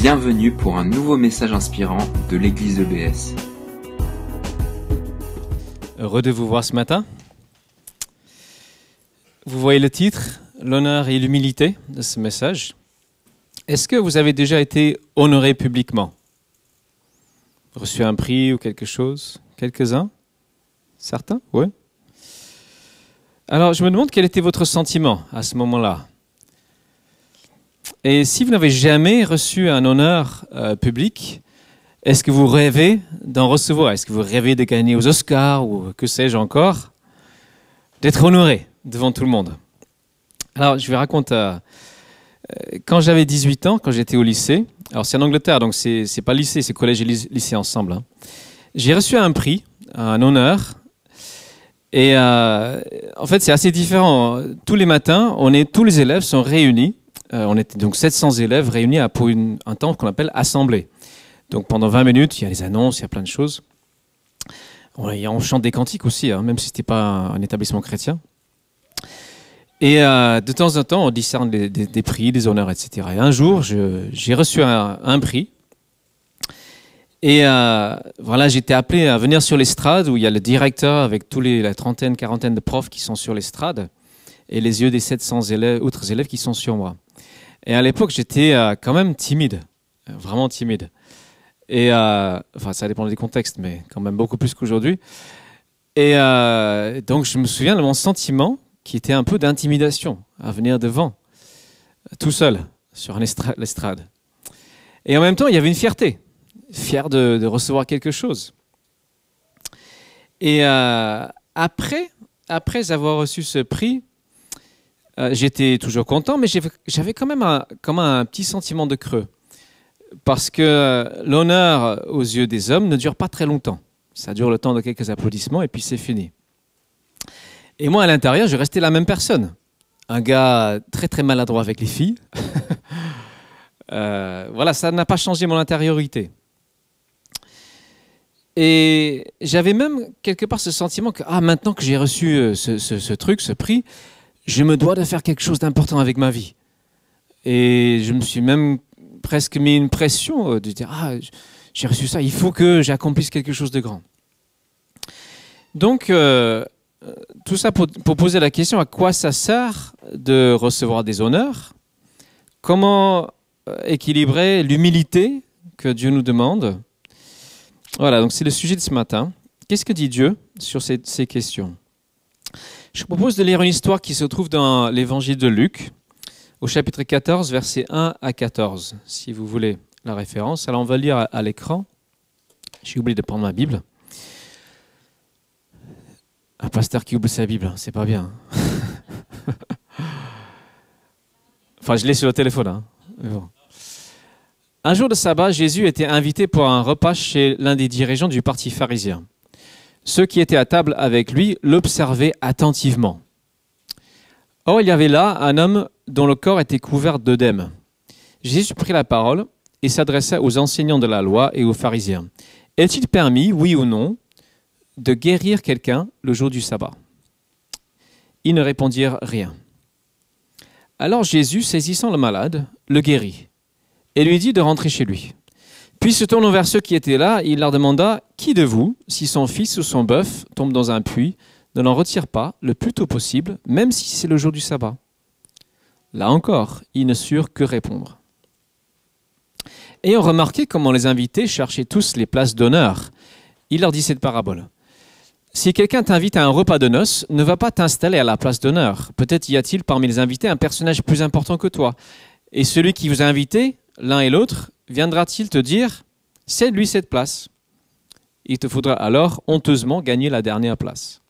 Bienvenue pour un nouveau message inspirant de l'église EBS. Heureux de vous voir ce matin. Vous voyez le titre, l'honneur et l'humilité de ce message. Est-ce que vous avez déjà été honoré publiquement? Reçu un prix ou quelque chose? Quelques-uns? Certains? Oui. Alors je me demande quel était votre sentiment à ce moment-là. Et si vous n'avez jamais reçu un honneur euh, public, est-ce que vous rêvez d'en recevoir? Est-ce que vous rêvez de gagner aux Oscars ou que sais-je encore? D'être honoré devant tout le monde. Alors, je vais raconter. Euh, quand j'avais 18 ans, quand j'étais au lycée, alors c'est en Angleterre, donc c'est, c'est pas lycée, c'est collège et lycée ensemble. hein. J'ai reçu un prix, un honneur. Et euh, en fait, c'est assez différent. Tous les matins, tous les élèves sont réunis. Euh, on était donc 700 élèves réunis à- pour une- un temps qu'on appelle assemblée. Donc pendant 20 minutes, il y a les annonces, il y a plein de choses. On, chante des cantiques aussi, hein, même si ce n'était pas un, établissement chrétien. Et euh, de temps en temps, on discerne des, prix, des honneurs, etc. Et un jour, j'ai reçu un, un prix. Et euh, voilà, j'étais appelé à venir sur l'estrade où il y a le directeur avec tous les la trentaine, quarantaine de profs qui sont sur l'estrade et les yeux des 700 élèves, autres élèves qui sont sur moi. Et à l'époque, j'étais euh, quand même timide, euh, vraiment timide. Et euh, enfin, ça dépend des contextes, mais quand même beaucoup plus qu'aujourd'hui. Et donc, je me souviens de mon sentiment qui était un peu d'intimidation à venir devant, tout seul, sur l'estrade. Et en même temps, il y avait une fierté, fier de, recevoir quelque chose. Et après, après avoir reçu ce prix, euh, j'étais toujours content, mais j'avais quand même un, comme un petit sentiment de creux. Parce que euh, l'honneur aux yeux des hommes ne dure pas très longtemps. Ça dure le temps de quelques applaudissements et puis c'est fini. Et moi, à l'intérieur, je restais la même personne. Un gars très très maladroit avec les filles. Euh, voilà, ça n'a pas changé mon intériorité. Et j'avais même quelque part ce sentiment que, ah, maintenant que j'ai reçu ce truc, ce prix, je me dois de faire quelque chose d'important avec ma vie. Et je me suis même presque mis une pression euh, de dire, ah, j'ai reçu ça, il faut que j'accomplisse quelque chose de grand. Donc, euh, euh, tout ça pour, poser la question, à quoi ça sert de recevoir des honneurs? Comment équilibrer l'humilité que Dieu nous demande? Voilà, donc c'est le sujet de ce matin. Qu'est-ce que dit Dieu sur ces questions? Je vous propose de lire une histoire qui se trouve dans l'évangile de Luc, au chapitre 14, versets 1 à 14, si vous voulez la référence. Alors on va lire à, l'écran. J'ai oublié de prendre ma Bible. Un pasteur qui oublie sa Bible, hein, c'est pas bien. enfin, je l'ai sur le téléphone. hein. Un jour de sabbat, Jésus était invité pour un repas chez l'un des dirigeants du parti pharisien. Ceux qui étaient à table avec lui l'observaient attentivement. Or, il y avait là un homme dont le corps était couvert d'œdème. Jésus prit la parole et s'adressa aux enseignants de la loi et aux pharisiens. Est-il permis, oui ou non, de guérir quelqu'un le jour du sabbat? Ils ne répondirent rien. Alors Jésus, saisissant le malade, le guérit et lui dit de rentrer chez lui. Puis se tournant vers ceux qui étaient là, il leur demanda Qui de vous, si son fils ou son bœuf tombe dans un puits, ne l'en retire pas le plus tôt possible, même si c'est le jour du sabbat? Là encore, ils ne surent que répondre. Ayant remarqué comment les invités cherchaient tous les places d'honneur, il leur dit cette parabole. Si quelqu'un t'invite à un repas de noces, ne va pas t'installer à la place d'honneur. Peut-être y a-t-il parmi les invités un personnage plus important que toi. Et celui qui vous a invité, l'un et l'autre, viendra-t-il te dire C'est lui cette place? Il te faudra alors honteusement gagner la dernière place.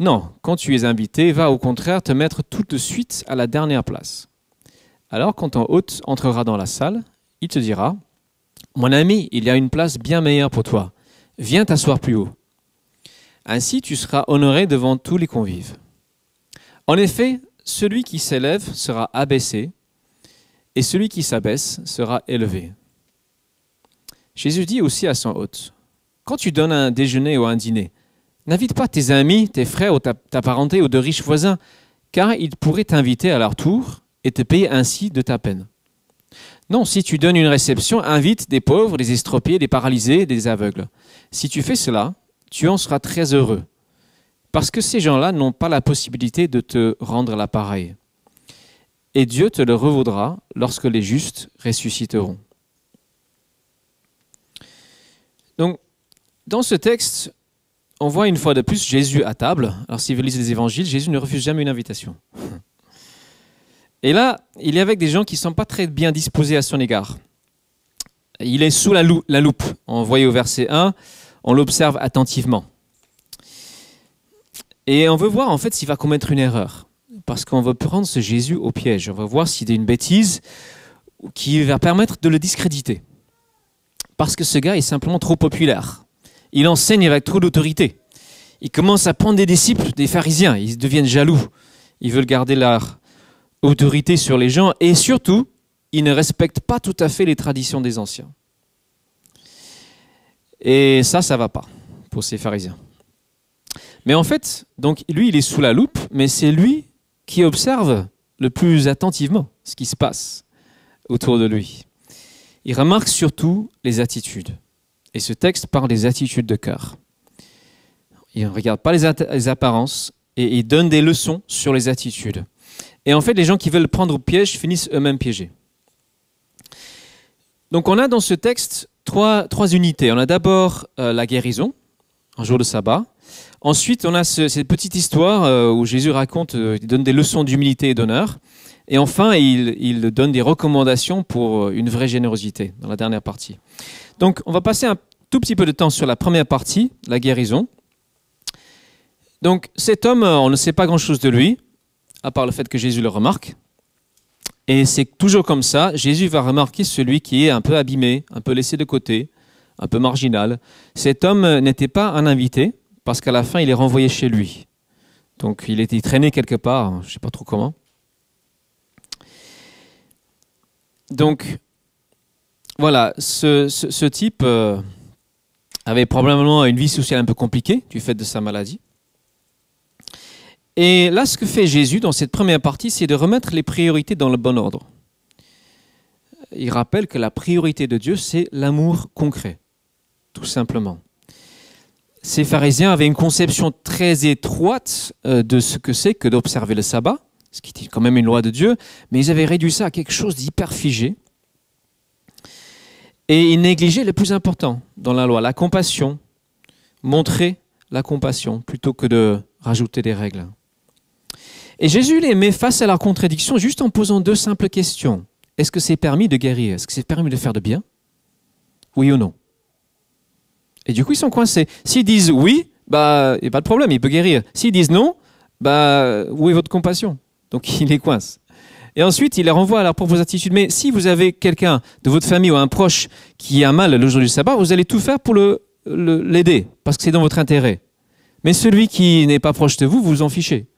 Non, quand tu es invité, va au contraire te mettre tout de suite à la dernière place. Alors quand ton hôte entrera dans la salle, il te dira Mon ami, il y a une place bien meilleure pour toi. Viens t'asseoir plus haut. Ainsi tu seras honoré devant tous les convives. En effet, celui qui s'élève sera abaissé, et celui qui s'abaisse sera élevé. Jésus dit aussi à son hôte, Quand tu donnes un déjeuner ou un dîner, n'invite pas tes amis, tes frères ou ta, parenté ou de riches voisins, car ils pourraient t'inviter à leur tour et te payer ainsi de ta peine. Non, si tu donnes une réception, invite des pauvres, des estropiés, des paralysés, des aveugles. Si tu fais cela, tu en seras très heureux. Parce que ces gens-là n'ont pas la possibilité de te rendre l'appareil. Et Dieu te le revaudra lorsque les justes ressusciteront. Donc, dans ce texte, on voit une fois de plus Jésus à table. Alors, si vous lisez les évangiles, Jésus ne refuse jamais une invitation. Et là, il est avec des gens qui ne sont pas très bien disposés à son égard. Il est sous la, loupe. On voit au verset 1, on l'observe attentivement. Et on veut voir en fait s'il va commettre une erreur. Parce qu'on veut prendre ce Jésus au piège. On va voir s'il a une bêtise qui va permettre de le discréditer. Parce que ce gars est simplement trop populaire. Il enseigne avec trop d'autorité. Il commence à prendre des disciples, des pharisiens. Ils deviennent jaloux. Ils veulent garder leur, autorité sur les gens et surtout, il ne respecte pas tout à fait les traditions des anciens. Et ça, ça va pas pour ces pharisiens. Mais en fait, donc lui, il est sous la loupe, mais c'est lui qui observe le plus attentivement ce qui se passe autour de lui. Il remarque surtout les attitudes. Et ce texte parle des attitudes de cœur. Il ne regarde pas les, apparences et il donne des leçons sur les attitudes. Et en fait, les gens qui veulent prendre piège finissent eux-mêmes piégés. Donc on a dans ce texte trois, trois unités. On a d'abord euh, la guérison, un jour de sabbat. Ensuite, on a cette petite histoire euh, où Jésus raconte, euh, il donne des leçons d'humilité et d'honneur. Et enfin, il, il, donne des recommandations pour une vraie générosité dans la dernière partie. Donc on va passer un tout petit peu de temps sur la première partie, la guérison. Donc cet homme, on ne sait pas grand-chose de lui à part le fait que Jésus le remarque. Et c'est toujours comme ça, Jésus va remarquer celui qui est un peu abîmé, un peu laissé de côté, un peu marginal. Cet homme n'était pas un invité, parce qu'à la fin, il est renvoyé chez lui. Donc il était traîné quelque part, je ne sais pas trop comment. Donc voilà, ce, type euh, avait probablement une vie sociale un peu compliquée du fait de sa maladie. Et là, ce que fait Jésus dans cette première partie, c'est de remettre les priorités dans le bon ordre. Il rappelle que la priorité de Dieu, c'est l'amour concret, tout simplement. Ces pharisiens avaient une conception très étroite euh, de ce que c'est que d'observer le sabbat, ce qui était quand même une loi de Dieu, mais ils avaient réduit ça à quelque chose d'hyper figé. Et ils négligeaient le plus important dans la loi, la compassion, montrer la compassion plutôt que de rajouter des règles. Et Jésus les met face à leur contradiction juste en posant deux simples questions. Est-ce que c'est permis de guérir? Est-ce que c'est permis de faire de bien? Oui ou non? Et du coup, ils sont coincés. S'ils disent oui, bah, il n'y a pas de problème, il peut guérir. S'ils disent non, bah, où est votre compassion? Donc, il les coince. Et ensuite, il les renvoie à leur propre attitude. Mais si vous avez quelqu'un de votre famille ou un proche qui a mal le jour du sabbat, vous allez tout faire pour l'aider, parce que c'est dans votre intérêt. Mais celui qui n'est pas proche de vous, vous vous en fichez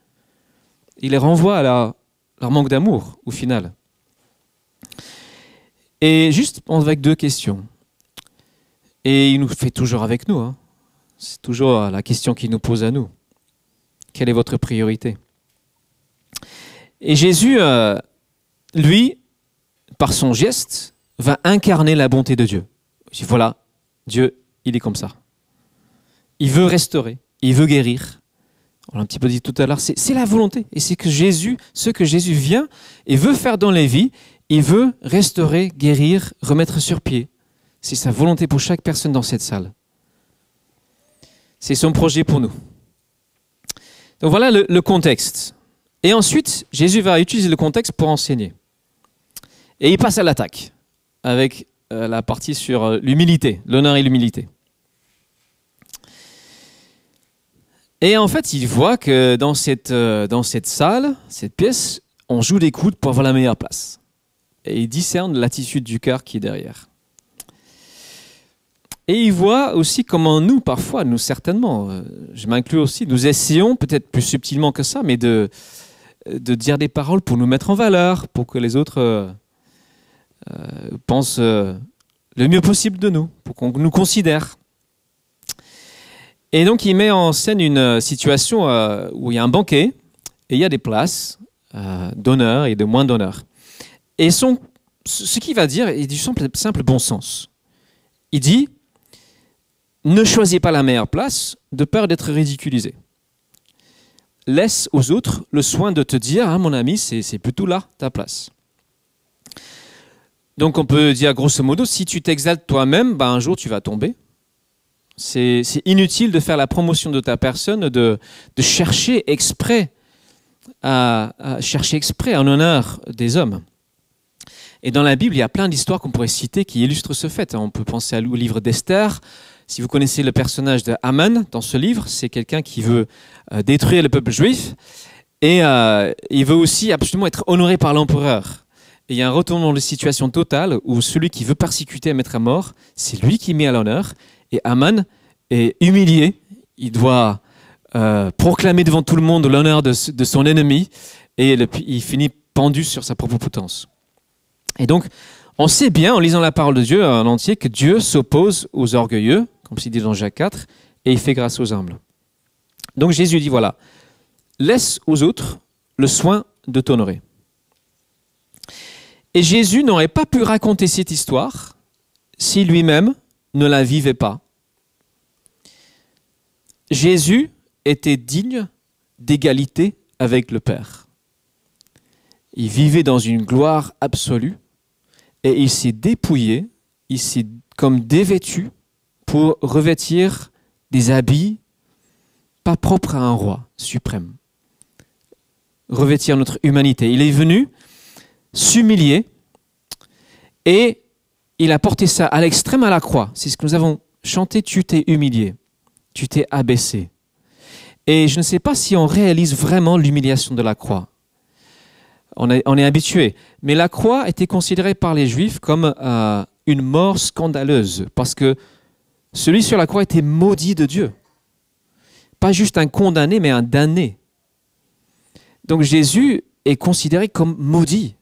il les renvoie à leur manque d'amour, au final. Et juste avec deux questions. Et il nous fait toujours avec nous. Hein. C'est toujours la question qu'il nous pose à nous. Quelle est votre priorité? Et Jésus, euh, lui, par son geste, va incarner la bonté de Dieu. Voilà, Dieu, il est comme ça. Il veut restaurer, il veut guérir, on l'a un petit peu dit tout à l'heure, c'est la volonté. Et c'est que Jésus, ce que Jésus vient et veut faire dans les vies, il veut restaurer, guérir, remettre sur pied. C'est sa volonté pour chaque personne dans cette salle. C'est son projet pour nous. Donc voilà le, contexte. Et ensuite, Jésus va utiliser le contexte pour enseigner. Et il passe à l'attaque avec euh, la partie sur euh, l'humilité, l'honneur et l'humilité. Et en fait, il voit que dans cette, euh, dans cette salle, cette pièce, on joue des coudes pour avoir la meilleure place. Et il discerne l'attitude du cœur qui est derrière. Et il voit aussi comment nous, parfois, nous certainement, euh, je m'inclus aussi, nous essayons, peut-être plus subtilement que ça, mais de, de dire des paroles pour nous mettre en valeur, pour que les autres euh, pensent le mieux possible de nous, pour qu'on nous considère. Et donc il met en scène une euh, situation euh, où il y a un banquet et il y a des places euh, d'honneur et de moins d'honneur. Et son, ce qu'il va dire est du simple, simple bon sens. Il dit, ne choisis pas la meilleure place de peur d'être ridiculisé. Laisse aux autres le soin de te dire, ah, mon ami, c'est plutôt là ta place. Donc on peut dire grosso modo, si tu t'exaltes toi-même, ben, un jour tu vas tomber. C'est inutile de faire la promotion de ta personne, de, chercher exprès à, chercher exprès en honneur des hommes. Et dans la Bible, il y a plein d'histoires qu'on pourrait citer qui illustrent ce fait. On peut penser au livre d'Esther. Si vous connaissez le personnage de Haman dans ce livre, c'est quelqu'un qui veut euh, détruire le peuple juif et euh, il veut aussi absolument être honoré par l'empereur. Et il y a un retournement de situation totale où celui qui veut persécuter et mettre à mort, c'est lui qui met à l'honneur et Haman est humilié. Il doit euh, proclamer devant tout le monde l'honneur de, son ennemi et il finit pendu sur sa propre potence. Et donc, on sait bien en lisant la parole de Dieu en entier que Dieu s'oppose aux orgueilleux, comme c'est dit dans Jacques 4, et il fait grâce aux humbles. Donc Jésus dit voilà, laisse aux autres le soin de t'honorer. Et Jésus n'aurait pas pu raconter cette histoire si lui-même ne la vivait pas. Jésus était digne d'égalité avec le Père. Il vivait dans une gloire absolue et il s'est dépouillé, il s'est comme dévêtu pour revêtir des habits pas propres à un roi suprême. Revêtir notre humanité. Il est venu s'humilier et il a porté ça à l'extrême à la croix. C'est ce que nous avons chanté, tu t'es humilié, tu t'es abaissé. Et je ne sais pas si on réalise vraiment l'humiliation de la croix. On est, habitué. Mais la croix était considérée par les Juifs comme euh, une mort scandaleuse, parce que celui sur la croix était maudit de Dieu. Pas juste un condamné, mais un damné. Donc Jésus est considéré comme maudit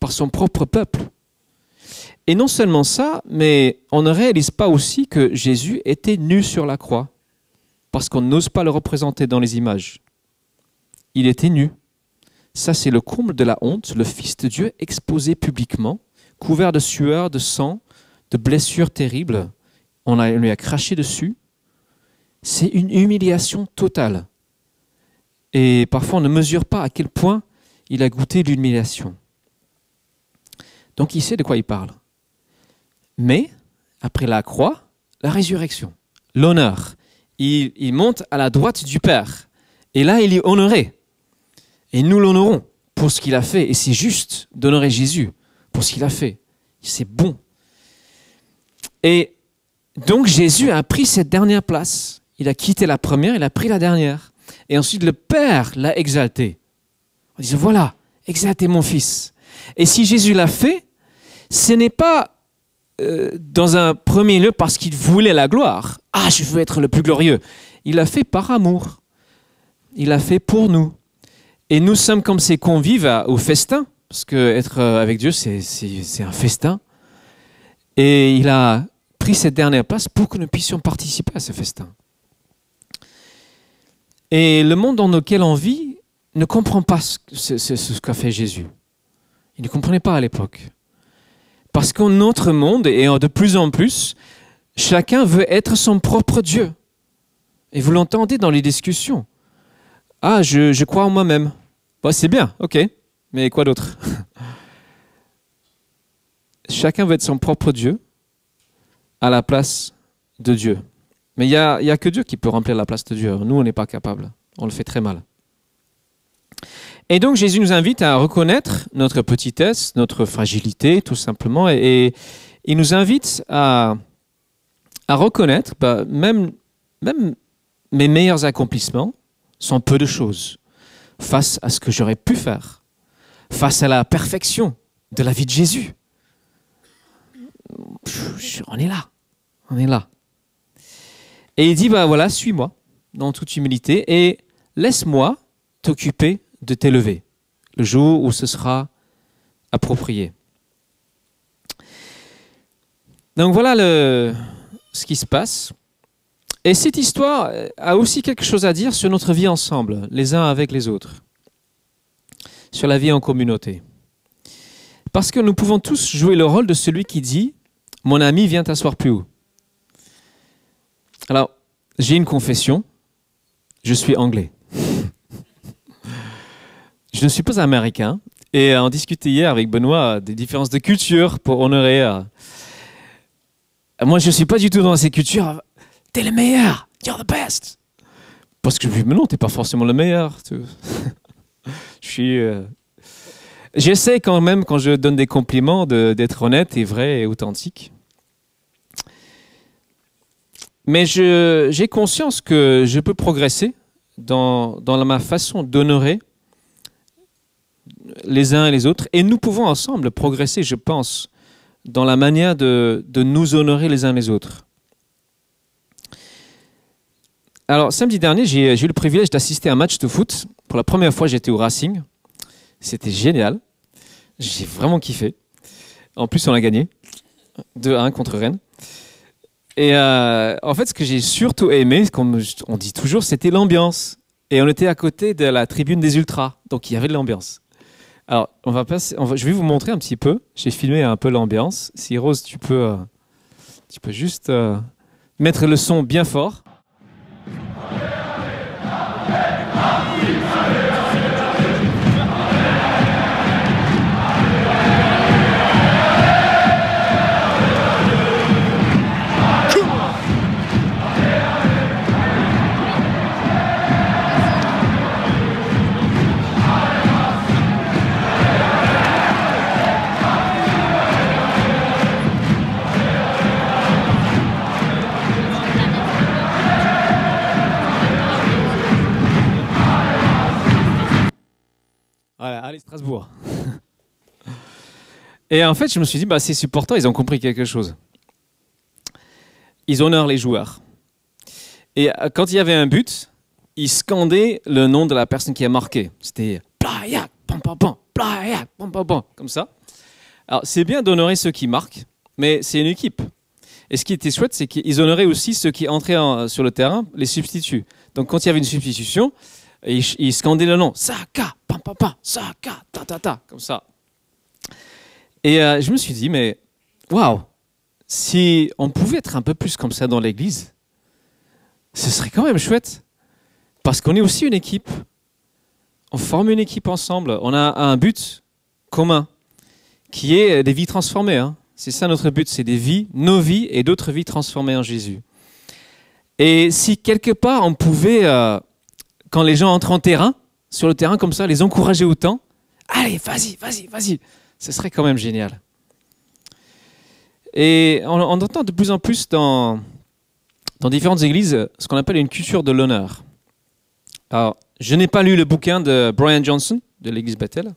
par son propre peuple. Et non seulement ça, mais on ne réalise pas aussi que Jésus était nu sur la croix parce qu'on n'ose pas le représenter dans les images. Il était nu. Ça, c'est le comble de la honte, le Fils de Dieu exposé publiquement, couvert de sueur, de sang, de blessures terribles. On, lui a craché dessus. C'est une humiliation totale. Et parfois, on ne mesure pas à quel point il a goûté l'humiliation. Donc, il sait de quoi il parle. Mais, après la croix, la résurrection, l'honneur, il, monte à la droite du Père. Et là, il est honoré. Et nous l'honorons pour ce qu'il a fait. Et c'est juste d'honorer Jésus pour ce qu'il a fait. C'est bon. Et donc Jésus a pris cette dernière place. Il a quitté la première, il a pris la dernière. Et ensuite, le Père l'a exalté. On dit, voilà, exaltez mon Fils. Et si Jésus l'a fait, ce n'est pas euh, dans un premier lieu parce qu'il voulait la gloire. Ah, je veux être le plus glorieux. Il l'a fait par amour. Il l'a fait pour nous. Et nous sommes comme ses convives au festin, parce que être euh, avec Dieu, c'est un festin. Et il a pris cette dernière place pour que nous puissions participer à ce festin. Et le monde dans lequel on vit ne comprend pas ce qu'a fait Jésus. Il ne comprenait pas à l'époque. Parce qu'en notre monde, et de plus en plus, chacun veut être son propre Dieu. Et vous l'entendez dans les discussions. Ah, je, crois en moi-même. c'est bien, ok. Mais quoi d'autre? Chacun veut être son propre Dieu à la place de Dieu. Mais il n'y a, a que Dieu qui peut remplir la place de Dieu. Nous, on n'est pas capable. On le fait très mal. Et donc Jésus nous invite à reconnaître notre petitesse, notre fragilité, tout simplement, et, il nous invite à, reconnaître, bah, même mes meilleurs accomplissements sont peu de choses face à ce que j'aurais pu faire, face à la perfection de la vie de Jésus. On est là, on est là. Et il dit, bah voilà, suis-moi dans toute humilité et laisse-moi t'occuper de t'élever, le jour où ce sera approprié. Donc voilà le, ce qui se passe. Et cette histoire a aussi quelque chose à dire sur notre vie ensemble, les uns avec les autres, sur la vie en communauté. Parce que nous pouvons tous jouer le rôle de celui qui dit Mon ami, viens t'asseoir plus haut. Alors, j'ai une confession. Je suis anglais. je ne suis pas américain. Et on discutait hier avec Benoît des différences de culture pour honorer. Euh, moi, je ne suis pas du tout dans ces cultures. T'es le meilleur. You're the best. Parce que je dis, mais non, t'es pas forcément le meilleur. je suis. Euh, j'essaie quand même, quand je donne des compliments, d'être honnête et vrai et authentique. Mais j'ai conscience que je peux progresser dans, ma façon d'honorer les uns et les autres. Et nous pouvons ensemble progresser, je pense, dans la manière de, de nous honorer les uns les autres. Alors, samedi dernier, j'ai eu le privilège d'assister à un match de foot. Pour la première fois, j'étais au Racing. C'était génial. J'ai vraiment kiffé. En plus, on a gagné 2-1 contre Rennes. Et euh, en fait, ce que j'ai surtout aimé, comme on dit toujours, c'était l'ambiance. Et on était à côté de la tribune des ultras, donc il y avait de l'ambiance. Alors, on va passer, je vais vous montrer un petit peu. J'ai filmé un peu l'ambiance. Si Rose, tu peux, euh, tu peux juste euh, mettre le son bien fort. Strasbourg. Et en fait, je me suis dit, bah, ces supporters, ils ont compris quelque chose. Ils honorent les joueurs. Et euh, quand il y avait un but, ils scandaient le nom de la personne qui a marqué. C'était pam pam pam, comme ça. Alors, c'est bien d'honorer ceux qui marquent, mais c'est une équipe. Et ce qui était chouette, c'est qu'ils honoraient aussi ceux qui entraient sur le terrain, les substituts. Donc, quand il y avait une substitution, et il, scandait le nom. Saka, pam, pam, pam, Saka, ta, ta, ta, comme ça. Et euh, je me suis dit, mais waouh, si on pouvait être un peu plus comme ça dans l'église, ce serait quand même chouette. Parce qu'on est aussi une équipe. On forme une équipe ensemble. On a un but commun qui est des vies transformées. Hein. C'est ça notre but, c'est des vies, nos vies et d'autres vies transformées en Jésus. Et si quelque part on pouvait euh, quand les gens entrent en terrain, sur le terrain comme ça, les encourager autant. Allez, vas-y, vas-y, vas-y. Ce serait quand même génial. Et on, entend de plus en plus dans, différentes églises ce qu'on appelle une culture de l'honneur. Alors, je n'ai pas lu le bouquin de Brian Johnson de l'église Bethel,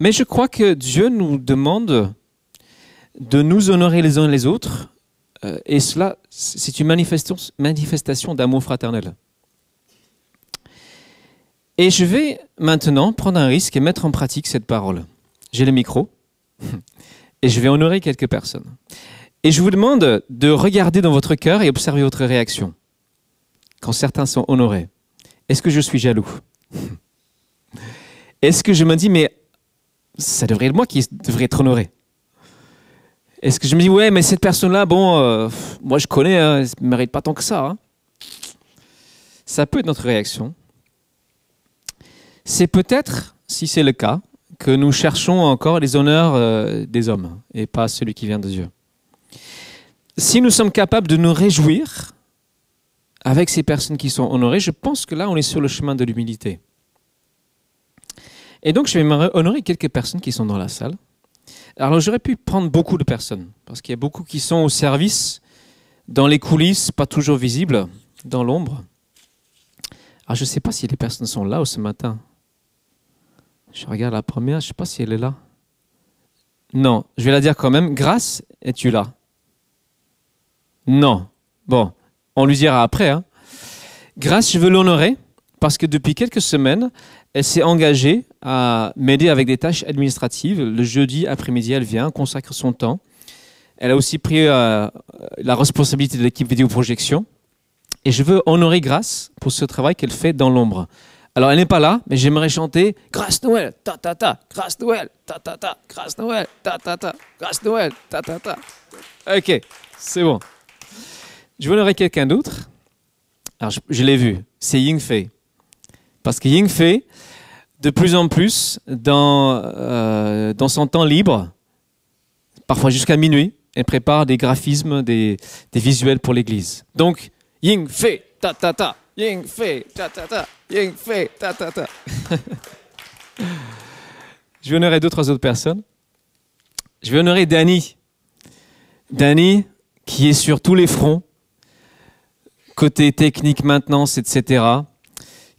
mais je crois que Dieu nous demande de nous honorer les uns les autres, euh, et cela, c'est une manifestation d'amour fraternel. Et je vais maintenant prendre un risque et mettre en pratique cette parole. J'ai le micro et je vais honorer quelques personnes. Et je vous demande de regarder dans votre cœur et observer votre réaction quand certains sont honorés. Est-ce que je suis jaloux? Est-ce que je me dis, mais ça devrait être moi qui devrais être honoré? Est-ce que je me dis, ouais, mais cette personne-là, bon, euh, moi je connais, hein, elle ne mérite pas tant que ça. Hein. Ça peut être notre réaction. C'est peut-être, si c'est le cas, que nous cherchons encore les honneurs euh, des hommes et pas celui qui vient de Dieu. Si nous sommes capables de nous réjouir avec ces personnes qui sont honorées, je pense que là, on est sur le chemin de l'humilité. Et donc, je vais honorer quelques personnes qui sont dans la salle. Alors, j'aurais pu prendre beaucoup de personnes, parce qu'il y a beaucoup qui sont au service, dans les coulisses, pas toujours visibles, dans l'ombre. Alors, je ne sais pas si les personnes sont là ce matin. Je regarde la première, je ne sais pas si elle est là. Non, je vais la dire quand même. Grâce, es-tu là? Non. Bon, on lui dira après. Hein. Grâce, je veux l'honorer parce que depuis quelques semaines, elle s'est engagée à m'aider avec des tâches administratives. Le jeudi après-midi, elle vient, consacre son temps. Elle a aussi pris euh, la responsabilité de l'équipe vidéoprojection. Et je veux honorer Grâce pour ce travail qu'elle fait dans l'ombre Alors elle n'est pas là, mais j'aimerais chanter Grâce Noël, ta ta ta, grâce Noël, ta ta ta, grâce Noël, ta ta ta, grâce Noël, ta ta ta. Ok, c'est bon. Je honorer quelqu'un d'autre. Alors je, je l'ai vu, c'est Ying Fei. Parce que Ying Fei, de plus en plus, dans, euh, dans son temps libre, parfois jusqu'à minuit, elle prépare des graphismes, des, des visuels pour l'église. Donc, Ying Fei, ta ta ta, Ying Fei, ta ta ta, Ying Fei, ta ta ta. Je vais honorer deux, trois autres personnes. Je vais honorer Danny. Danny, qui est sur tous les fronts, côté technique, maintenance, etc.,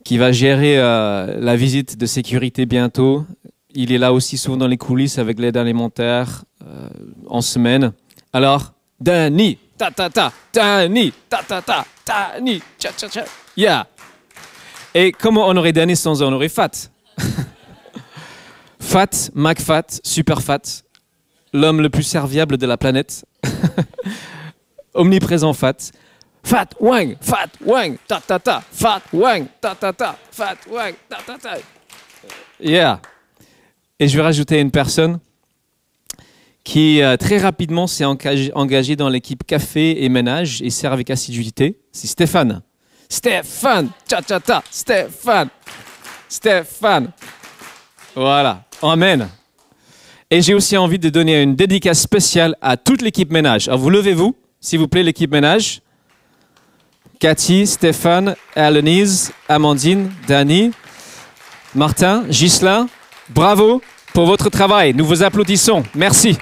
qui va gérer euh, la visite de sécurité bientôt. Il est là aussi souvent dans les coulisses avec l'aide alimentaire euh, en semaine. Alors, Danny, ta ta ta, Danny, ta ta ta, Danny, cha cha cha, yeah. Et comment honorer Danny sans honorer Fat Fat, McFat, Super Fat, l'homme le plus serviable de la planète, omniprésent Fat. Fat Wang, Fat Wang, ta ta ta, Fat Wang, ta ta ta, Fat Wang, ta ta ta. Yeah. Et je vais rajouter une personne qui euh, très rapidement s'est engagé, engagé dans l'équipe café et ménage et sert avec assiduité. C'est Stéphane. Stéphane, cha cha cha, Stéphane, Stéphane. Voilà. Amen. Et j'ai aussi envie de donner une dédicace spéciale à toute l'équipe ménage. Alors vous levez-vous, s'il vous plaît, l'équipe ménage. Cathy, Stéphane, Alanise, Amandine, Dani, Martin, Ghislain, bravo pour votre travail. Nous vous applaudissons. Merci.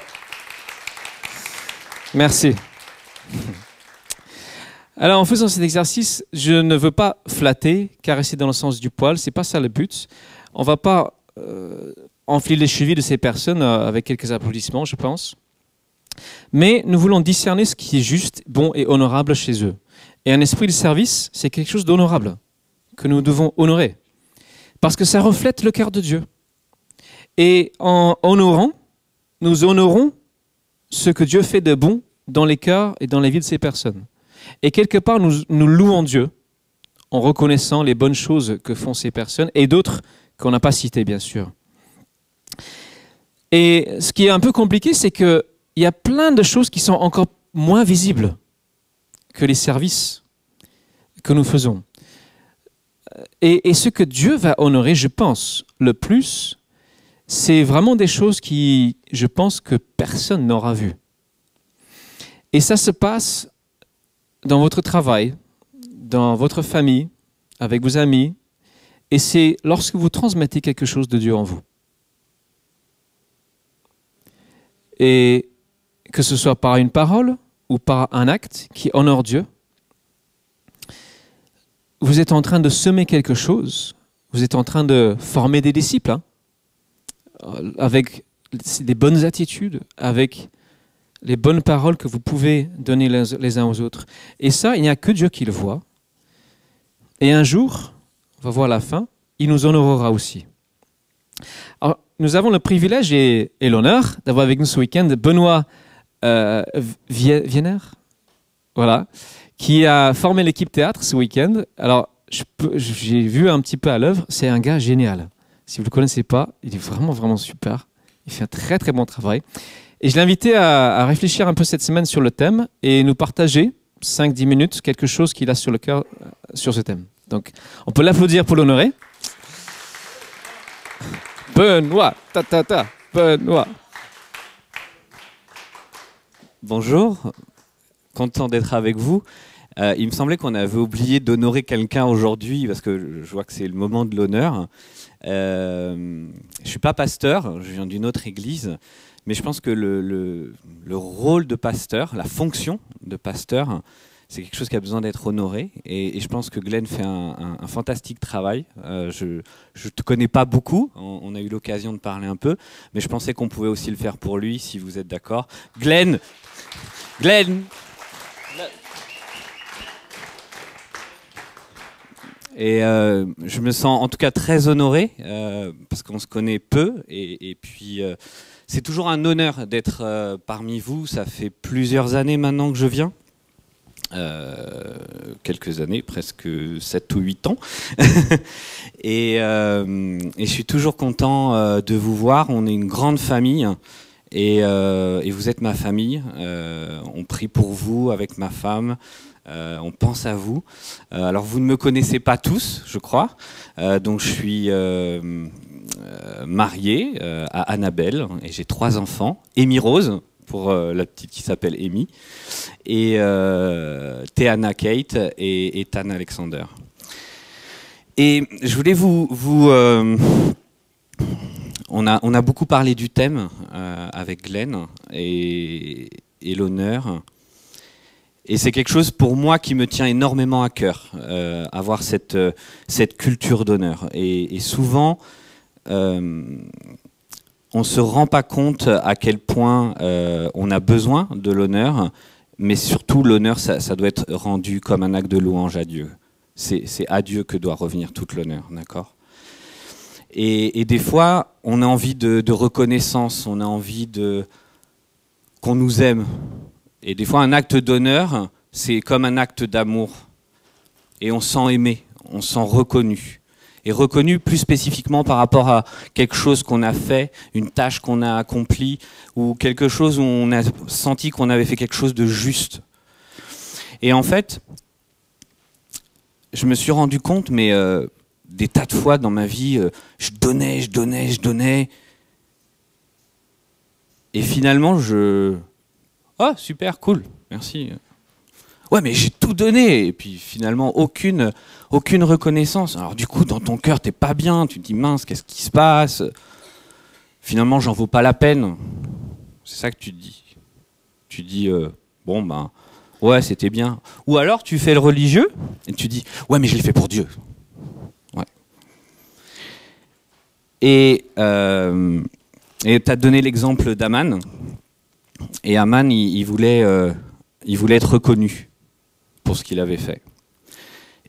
Merci. Alors, en faisant cet exercice, je ne veux pas flatter, caresser dans le sens du poil. C'est pas ça le but. On va pas euh, enfiler les chevilles de ces personnes euh, avec quelques applaudissements, je pense. Mais nous voulons discerner ce qui est juste, bon et honorable chez eux. Et un esprit de service, c'est quelque chose d'honorable, que nous devons honorer. Parce que ça reflète le cœur de Dieu. Et en honorant, nous honorons ce que Dieu fait de bon dans les cœurs et dans les vies de ces personnes. Et quelque part, nous, louons Dieu en reconnaissant les bonnes choses que font ces personnes et d'autres qu'on n'a pas citées, bien sûr. Et ce qui est un peu compliqué, c'est qu'il y a plein de choses qui sont encore moins visibles que les services que nous faisons. Et, et, ce que Dieu va honorer, je pense, le plus, c'est vraiment des choses qui, je pense, que personne n'aura vues. Et ça se passe dans votre travail, dans votre famille, avec vos amis, et c'est lorsque vous transmettez quelque chose de Dieu en vous. Et que ce soit par une parole ou par un acte qui honore Dieu, vous êtes en train de semer quelque chose, vous êtes en train de former des disciples, hein, avec des bonnes attitudes, avec les bonnes paroles que vous pouvez donner les uns aux autres. Et ça, il n'y a que Dieu qui le voit. Et un jour, on va voir la fin, il nous honorera aussi. Alors, nous avons le privilège et, l'honneur d'avoir avec nous ce week-end Benoît euh, Vienner, voilà, qui a formé l'équipe théâtre ce week-end. Alors, j'ai vu un petit peu à l'œuvre, c'est un gars génial. Si vous ne le connaissez pas, il est vraiment, vraiment super. Il fait un très, très bon travail. Et je l'ai invité à, réfléchir un peu cette semaine sur le thème et nous partager 5-10 minutes quelque chose qu'il a sur le cœur euh, sur ce thème. Donc, on peut l'applaudir pour l'honorer. Benoît, ta ta ta, Benoît. Bonjour, content d'être avec vous. Euh, il me semblait qu'on avait oublié d'honorer quelqu'un aujourd'hui parce que je vois que c'est le moment de l'honneur. Euh, je suis pas pasteur, je viens d'une autre église, mais je pense que le, le, le, rôle de pasteur, la fonction de pasteur, c'est quelque chose qui a besoin d'être honoré. Et, je pense que Glenn fait un, fantastique travail. Euh, je ne te connais pas beaucoup, on, on a eu l'occasion de parler un peu, mais je pensais qu'on pouvait aussi le faire pour lui, si vous êtes d'accord. Glenn, Glenn. Et euh, je me sens en tout cas très honoré euh, parce qu'on se connaît peu et, et puis euh, c'est toujours un honneur d'être euh, parmi vous. Ça fait plusieurs années maintenant que je viens. euh, quelques années, presque 7 ou 8 ans. et, euh, et, je suis toujours content de vous voir. On est une grande famille et vous êtes ma famille. on prie pour vous avec ma femme. on pense à vous. alors vous ne me connaissez pas tous, je crois. donc je suis marié à Annabelle et j'ai trois enfants. Amy Rose, pour euh, la petite qui s'appelle Amy, et euh, Théana Kate et, Ethan Alexander. Et je voulais vous... euh, on, a, beaucoup parlé du thème avec Glenn et, l'honneur. Et c'est quelque chose pour moi qui me tient énormément à cœur, avoir cette, culture d'honneur. Et, souvent, on ne se rend pas compte à quel point euh, on a besoin de l'honneur, mais surtout l'honneur, ça, doit être rendu comme un acte de louange à Dieu. C'est à Dieu que doit revenir toute l'honneur, d'accord? Et, des fois, on a envie de, reconnaissance, on a envie de qu'on nous aime. Et des fois, un acte d'honneur, c'est comme un acte d'amour. Et on sent aimé, on sent reconnu est reconnu plus spécifiquement par rapport à quelque chose qu'on a fait, une tâche qu'on a accomplie, ou quelque chose où on a senti qu'on avait fait quelque chose de juste. Et en fait, je me suis rendu compte, mais euh, des tas de fois dans ma vie, euh, je donnais, je donnais, je donnais. Et finalement, je... Oh, super, cool, merci ouais mais j'ai tout donné et puis finalement aucune aucune reconnaissance. Alors du coup dans ton cœur t'es pas bien, tu te dis mince qu'est-ce qui se passe? Finalement j'en vaux pas la peine. C'est ça que tu te dis. Tu dis euh, bon ben ouais c'était bien. Ou alors tu fais le religieux et tu dis ouais mais je l'ai fait pour Dieu. Et euh, tu as donné l'exemple d'Aman. Et Aman, il, voulait, euh, il voulait être reconnu pour ce qu'il avait fait.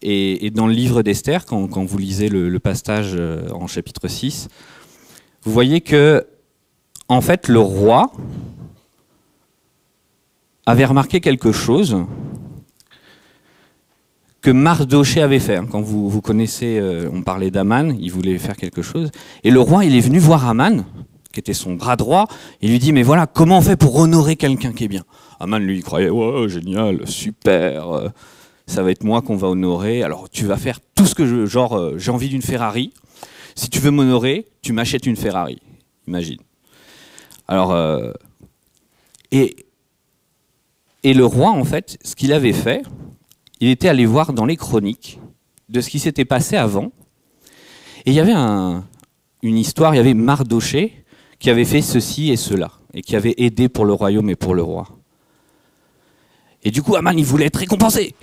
Et, dans le livre d'Esther, quand, vous lisez le, passage euh, en chapitre 6, vous voyez que, en fait, le roi avait remarqué quelque chose que Mardoché avait fait. Quand vous, connaissez, euh, on parlait d'Aman, il voulait faire quelque chose. Et le roi, il est venu voir Aman, qui était son bras droit, il lui dit, mais voilà, comment on fait pour honorer quelqu'un qui est bien? Aman, lui, il croyait, ouais, génial, super, euh, ça va être moi qu'on va honorer. Alors, tu vas faire tout ce que je. Genre, euh, j'ai envie d'une Ferrari. Si tu veux m'honorer, tu m'achètes une Ferrari. Imagine. Alors, euh, et, et le roi, en fait, ce qu'il avait fait, il était allé voir dans les chroniques de ce qui s'était passé avant. Et il y avait un, une histoire, il y avait Mardoché qui avait fait ceci et cela, et qui avait aidé pour le royaume et pour le roi. Et du coup, Aman, il voulait être récompensé.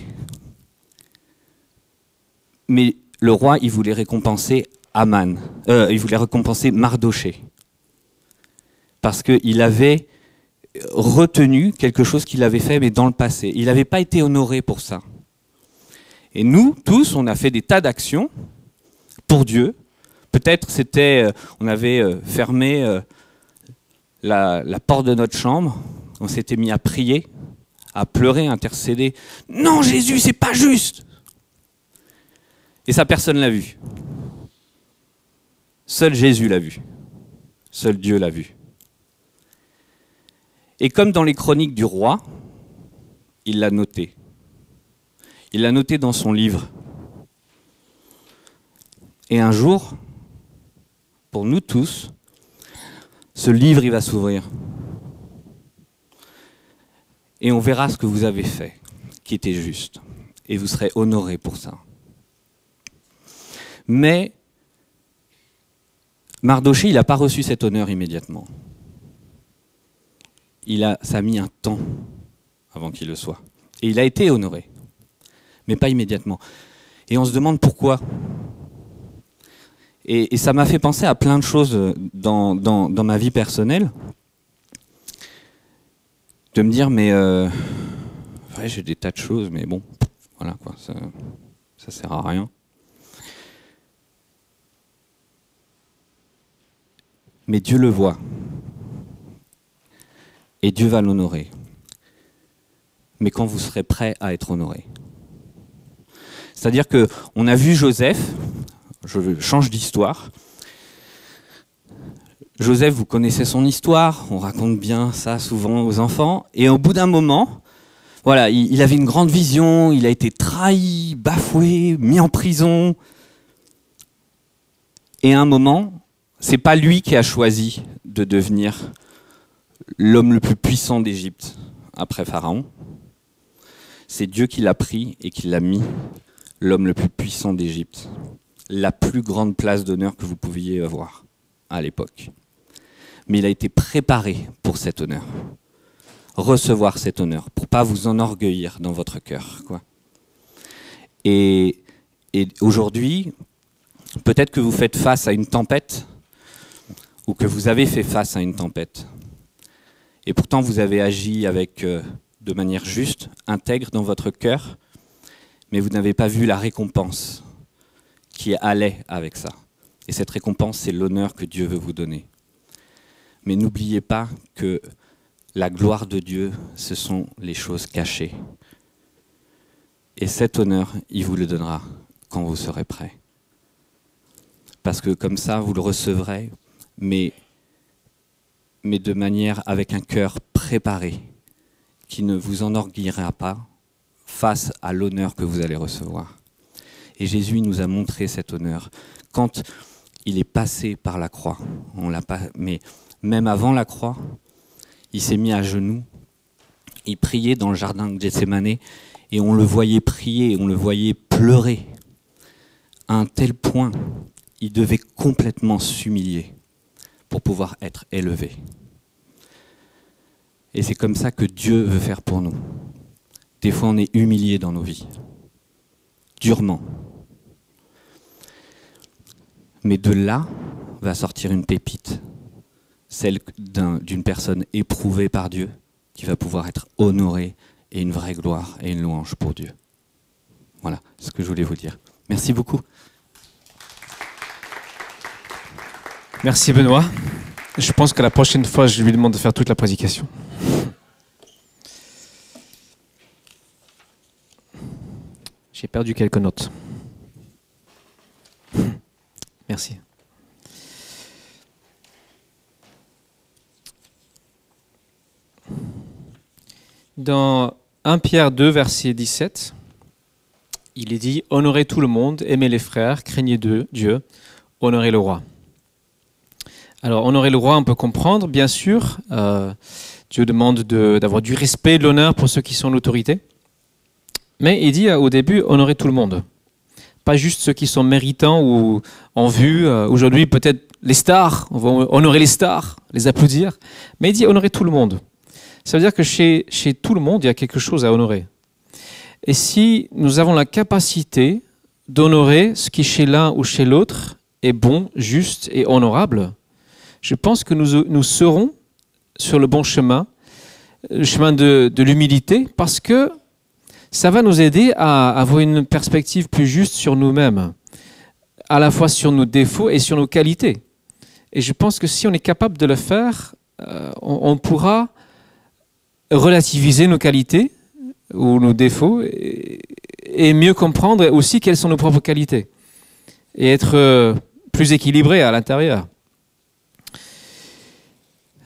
Mais le roi, il voulait récompenser Aman. Euh, il voulait récompenser Mardoché. Parce qu'il avait retenu quelque chose qu'il avait fait, mais dans le passé. Il n'avait pas été honoré pour ça. Et nous, tous, on a fait des tas d'actions pour Dieu. Peut-être c'était, euh, on avait euh, fermé la, la porte de notre chambre, on s'était mis à prier à pleurer, intercéder. Non, Jésus, c'est pas juste. Et ça, personne l'a vu. Seul Jésus l'a vu. Seul Dieu l'a vu. Et comme dans les chroniques du roi, il l'a noté. Il l'a noté dans son livre. Et un jour, pour nous tous, ce livre, il va s'ouvrir et on verra ce que vous avez fait, qui était juste, et vous serez honoré pour ça. Mais Mardoché, il n'a pas reçu cet honneur immédiatement. Il a, ça a mis un temps avant qu'il le soit. Et il a été honoré, mais pas immédiatement. Et on se demande pourquoi. Et, ça m'a fait penser à plein de choses dans, dans ma vie personnelle de me dire, mais euh, j'ai des tas de choses, mais bon, voilà quoi, ça, ça sert à rien. Mais Dieu le voit. Et Dieu va l'honorer. mais quand vous serez prêt à être honoré. C'est-à-dire que on a vu Joseph, je change d'histoire. Joseph, vous connaissez son histoire, on raconte bien ça souvent aux enfants, et au bout d'un moment, voilà, il, avait une grande vision, il a été trahi, bafoué, mis en prison. Et à un moment, c'est pas lui qui a choisi de devenir l'homme le plus puissant d'Égypte après Pharaon. C'est Dieu qui l'a pris et qui l'a mis l'homme le plus puissant d'Égypte, la plus grande place d'honneur que vous pouviez avoir à l'époque. Mais il a été préparé pour cet honneur, recevoir cet honneur, pour pas vous enorgueillir dans votre cœur, quoi. Et, aujourd'hui, peut-être que vous faites face à une tempête, ou que vous avez fait face à une tempête, et pourtant vous avez agi avec euh, de manière juste, intègre dans votre cœur, mais vous n'avez pas vu la récompense qui allait avec ça. Et cette récompense, c'est l'honneur que Dieu veut vous donner. Mais n'oubliez pas que la gloire de Dieu, ce sont les choses cachées. Et cet honneur, il vous le donnera quand vous serez prêt. Parce que comme ça, vous le recevrez, mais, de manière avec un cœur préparé, qui ne vous enorgueillira pas, face à l'honneur que vous allez recevoir. Et Jésus nous a montré cet honneur quand il est passé par la croix. Mais même avant la croix, il s'est mis à genoux. Il priait dans le jardin de Gethsemane et on le voyait prier, on le voyait pleurer. À un tel point, il devait complètement s'humilier pour pouvoir être élevé. Et c'est comme ça que Dieu veut faire pour nous. Des fois, on est humilié dans nos vies, durement. Mais de là va sortir une pépite, celle d'une personne éprouvée par Dieu, qui va pouvoir être honorée et une vraie gloire et une louange pour Dieu. Voilà ce que je voulais vous dire. Merci beaucoup. Merci Benoît. Je pense que la prochaine fois, je lui demande de faire toute la prédication. J'ai perdu quelques notes. Merci. Dans 1 Pierre 2, verset 17, il est dit Honorez tout le monde, aimez les frères, craignez Dieu, honorez le roi. Alors, honorer le roi, on peut comprendre, bien sûr. Euh, Dieu demande d'avoir du respect, de l'honneur pour ceux qui sont l'autorité. Mais il dit euh, au début, honorer tout le monde. Pas juste ceux qui sont méritants ou en vue. Euh, aujourd'hui, peut-être les stars, on va honorer les stars, les applaudir. Mais il dit honorer tout le monde. Ça veut dire que chez, tout le monde, il y a quelque chose à honorer. Et si nous avons la capacité d'honorer ce qui chez l'un ou chez l'autre est bon, juste et honorable, je pense que nous, serons sur le bon chemin, le chemin de, de l'humilité, parce que ça va nous aider à avoir une perspective plus juste sur nous-mêmes, à la fois sur nos défauts et sur nos qualités. Et je pense que si on est capable de le faire, euh, on, pourra relativiser nos qualités ou nos défauts et, mieux comprendre aussi quelles sont nos propres qualités et être euh, plus équilibré à l'intérieur.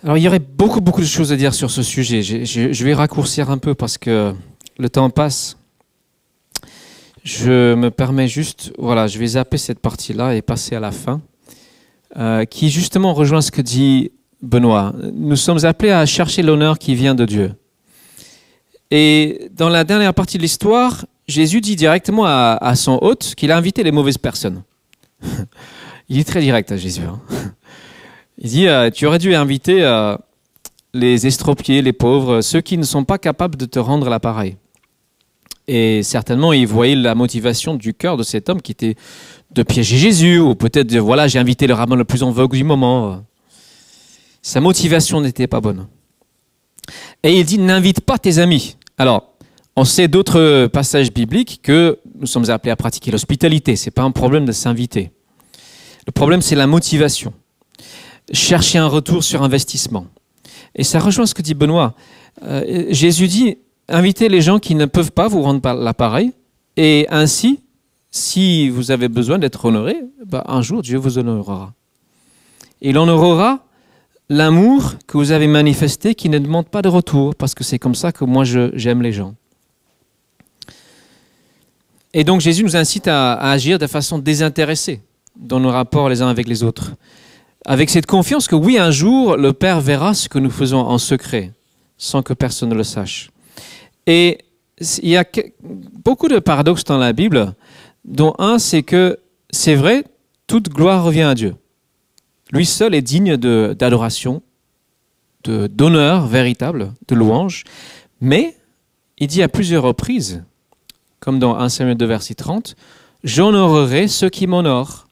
Alors il y aurait beaucoup beaucoup de choses à dire sur ce sujet. je vais raccourcir un peu parce que le temps passe. Je me permets juste, voilà, je vais zapper cette partie-là et passer à la fin, euh, qui justement rejoint ce que dit Benoît. Nous sommes appelés à chercher l'honneur qui vient de Dieu. Et dans la dernière partie de l'histoire, Jésus dit directement à, son hôte qu'il a invité les mauvaises personnes. Il est très direct à Jésus. Hein. Il dit, euh, tu aurais dû inviter euh, les estropiés, les pauvres, ceux qui ne sont pas capables de te rendre l'appareil. Et certainement, il voyait la motivation du cœur de cet homme qui était de piéger Jésus, ou peut-être de, voilà, j'ai invité le rabbin le plus en vogue du moment. Sa motivation n'était pas bonne. Et il dit, n'invite pas tes amis. Alors, on sait d'autres passages bibliques que nous sommes appelés à pratiquer l'hospitalité. C'est pas un problème de s'inviter. Le problème, c'est la motivation. Chercher un retour sur investissement. Et ça rejoint ce que dit Benoît. Euh, Jésus dit, invitez les gens qui ne peuvent pas vous rendre l'appareil. Et ainsi, si vous avez besoin d'être honoré, bah, un jour Dieu vous honorera. Il honorera l'amour que vous avez manifesté qui ne demande pas de retour, parce que c'est comme ça que moi j'aime les gens. Et donc Jésus nous incite à, agir de façon désintéressée dans nos rapports les uns avec les autres, avec cette confiance que oui, un jour, le Père verra ce que nous faisons en secret, sans que personne ne le sache. Et il y a beaucoup de paradoxes dans la Bible, dont un, c'est que c'est vrai, toute gloire revient à Dieu. Lui seul est digne d'adoration, d'honneur véritable, de louange. Mais il dit à plusieurs reprises, comme dans 1 Samuel 2, verset 30, J'honorerai ceux qui m'honorent.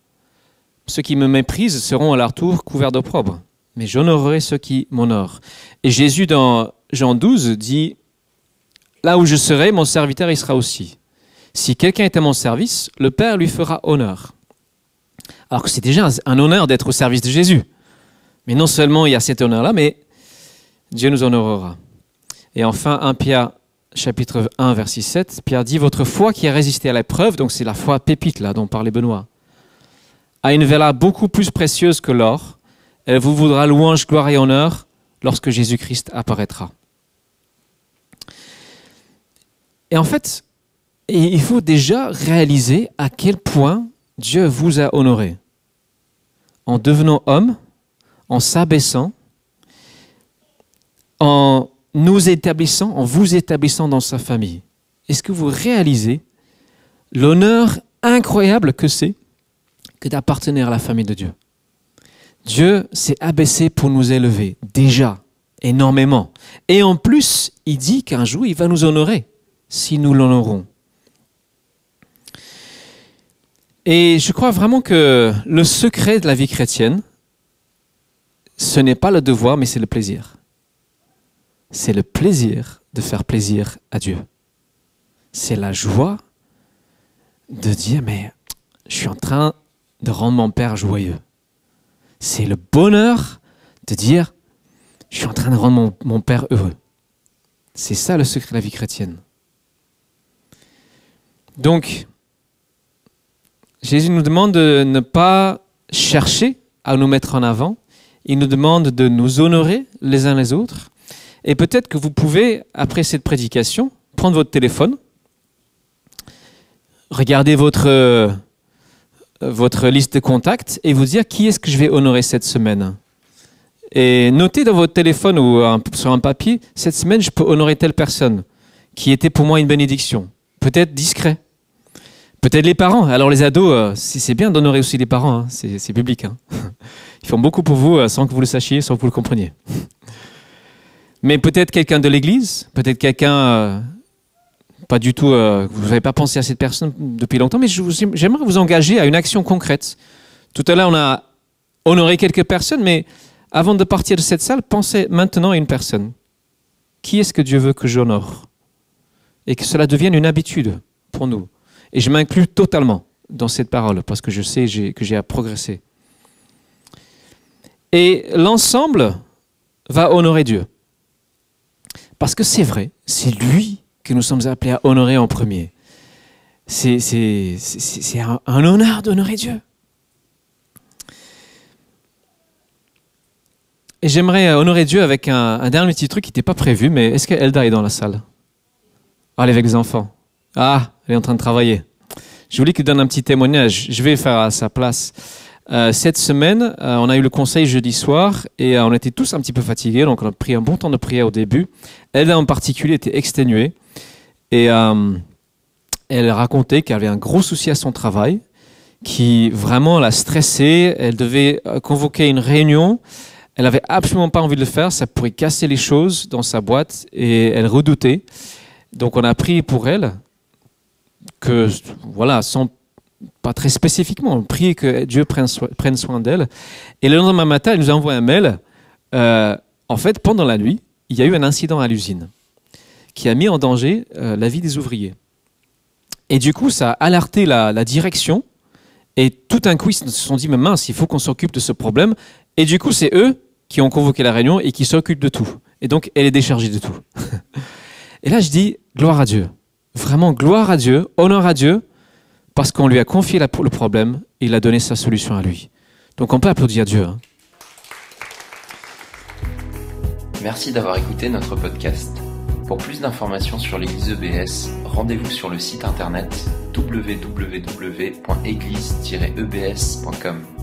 Ceux qui me méprisent seront à leur tour couverts d'opprobre. Mais j'honorerai ceux qui m'honorent. Et Jésus, dans Jean 12, dit Là où je serai, mon serviteur y sera aussi. Si quelqu'un est à mon service, le Père lui fera honneur. Alors que c'est déjà un honneur d'être au service de Jésus. Mais non seulement il y a cet honneur-là, mais Dieu nous honorera. Et enfin, 1 Pierre chapitre 1, verset 7, Pierre dit, Votre foi qui a résisté à l'épreuve, donc c'est la foi pépite là dont parlait Benoît, a une valeur beaucoup plus précieuse que l'or. Elle vous voudra louange, gloire et honneur lorsque Jésus-Christ apparaîtra. Et en fait, il faut déjà réaliser à quel point Dieu vous a honoré en devenant homme, en s'abaissant, en nous établissant, en vous établissant dans sa famille. Est-ce que vous réalisez l'honneur incroyable que c'est que d'appartenir à la famille de Dieu? Dieu s'est abaissé pour nous élever, déjà, énormément. Et en plus, il dit qu'un jour, il va nous honorer, si nous l'honorons. Et je crois vraiment que le secret de la vie chrétienne, ce n'est pas le devoir, mais c'est le plaisir. C'est le plaisir de faire plaisir à Dieu. C'est la joie de dire, mais je suis en train de rendre mon Père joyeux. C'est le bonheur de dire, je suis en train de rendre mon, mon Père heureux. C'est ça le secret de la vie chrétienne. Donc, Jésus nous demande de ne pas chercher à nous mettre en avant. Il nous demande de nous honorer les uns les autres. Et peut-être que vous pouvez, après cette prédication, prendre votre téléphone, regarder votre, euh, votre liste de contacts et vous dire qui est-ce que je vais honorer cette semaine. Et notez dans votre téléphone ou sur un papier, cette semaine, je peux honorer telle personne qui était pour moi une bénédiction. Peut-être discret. Peut-être les parents. Alors les ados, euh, c'est bien d'honorer aussi les parents, hein. c'est public. Hein. Ils font beaucoup pour vous euh, sans que vous le sachiez, sans que vous le compreniez. Mais peut-être quelqu'un de l'église, peut-être quelqu'un, euh, pas du tout, vous n'avez pas pensé à cette personne depuis longtemps, mais j'aimerais vous engager à une action concrète. Tout à l'heure, on a honoré quelques personnes, mais avant de partir de cette salle, pensez maintenant à une personne. Qui est-ce que Dieu veut que j'honore? Et que cela devienne une habitude pour nous. Et je m'inclus totalement dans cette parole parce que je sais que j'ai à progresser. Et l'ensemble va honorer Dieu. Parce que c'est vrai, c'est lui que nous sommes appelés à honorer en premier. C'est un, honneur d'honorer Dieu. Et j'aimerais honorer Dieu avec un, dernier petit truc qui n'était pas prévu, mais est-ce qu'Elda est dans la salle? Allez avec les enfants. Ah, elle est en train de travailler. Je voulais qu'il donne un petit témoignage. Je vais faire à sa place. Euh, cette semaine, euh, on a eu le conseil jeudi soir et euh, on était tous un petit peu fatigués, donc on a pris un bon temps de prière au début. Elle en particulier était exténuée et elle racontait qu'elle avait un gros souci à son travail, qui vraiment l'a stressée. Elle devait convoquer une réunion. Elle avait absolument pas envie de le faire, ça pourrait casser les choses dans sa boîte et elle redoutait. Donc on a prié pour elle que, voilà, sans pas très spécifiquement, on prie que Dieu prenne, prenne soin d'elle. Et le lendemain matin, elle nous a envoyé un mail. Euh, en fait, pendant la nuit, il y a eu un incident à l'usine qui a mis en danger euh, la vie des ouvriers. Et du coup, ça a alerté la, la direction. Et tout un coup, ils se sont dit, mais mince, il faut qu'on s'occupe de ce problème. Et du coup, c'est eux qui ont convoqué la réunion et qui s'occupent de tout. Et donc, elle est déchargée de tout. Et là, je dis gloire à Dieu. Vraiment gloire à Dieu, honneur à Dieu, parce qu'on lui a confié le problème et il a donné sa solution à lui. Donc on peut applaudir Dieu. hein. Merci d'avoir écouté notre podcast. Pour plus d'informations sur l'église EBS, rendez-vous sur le site internet www.église-ebs.com.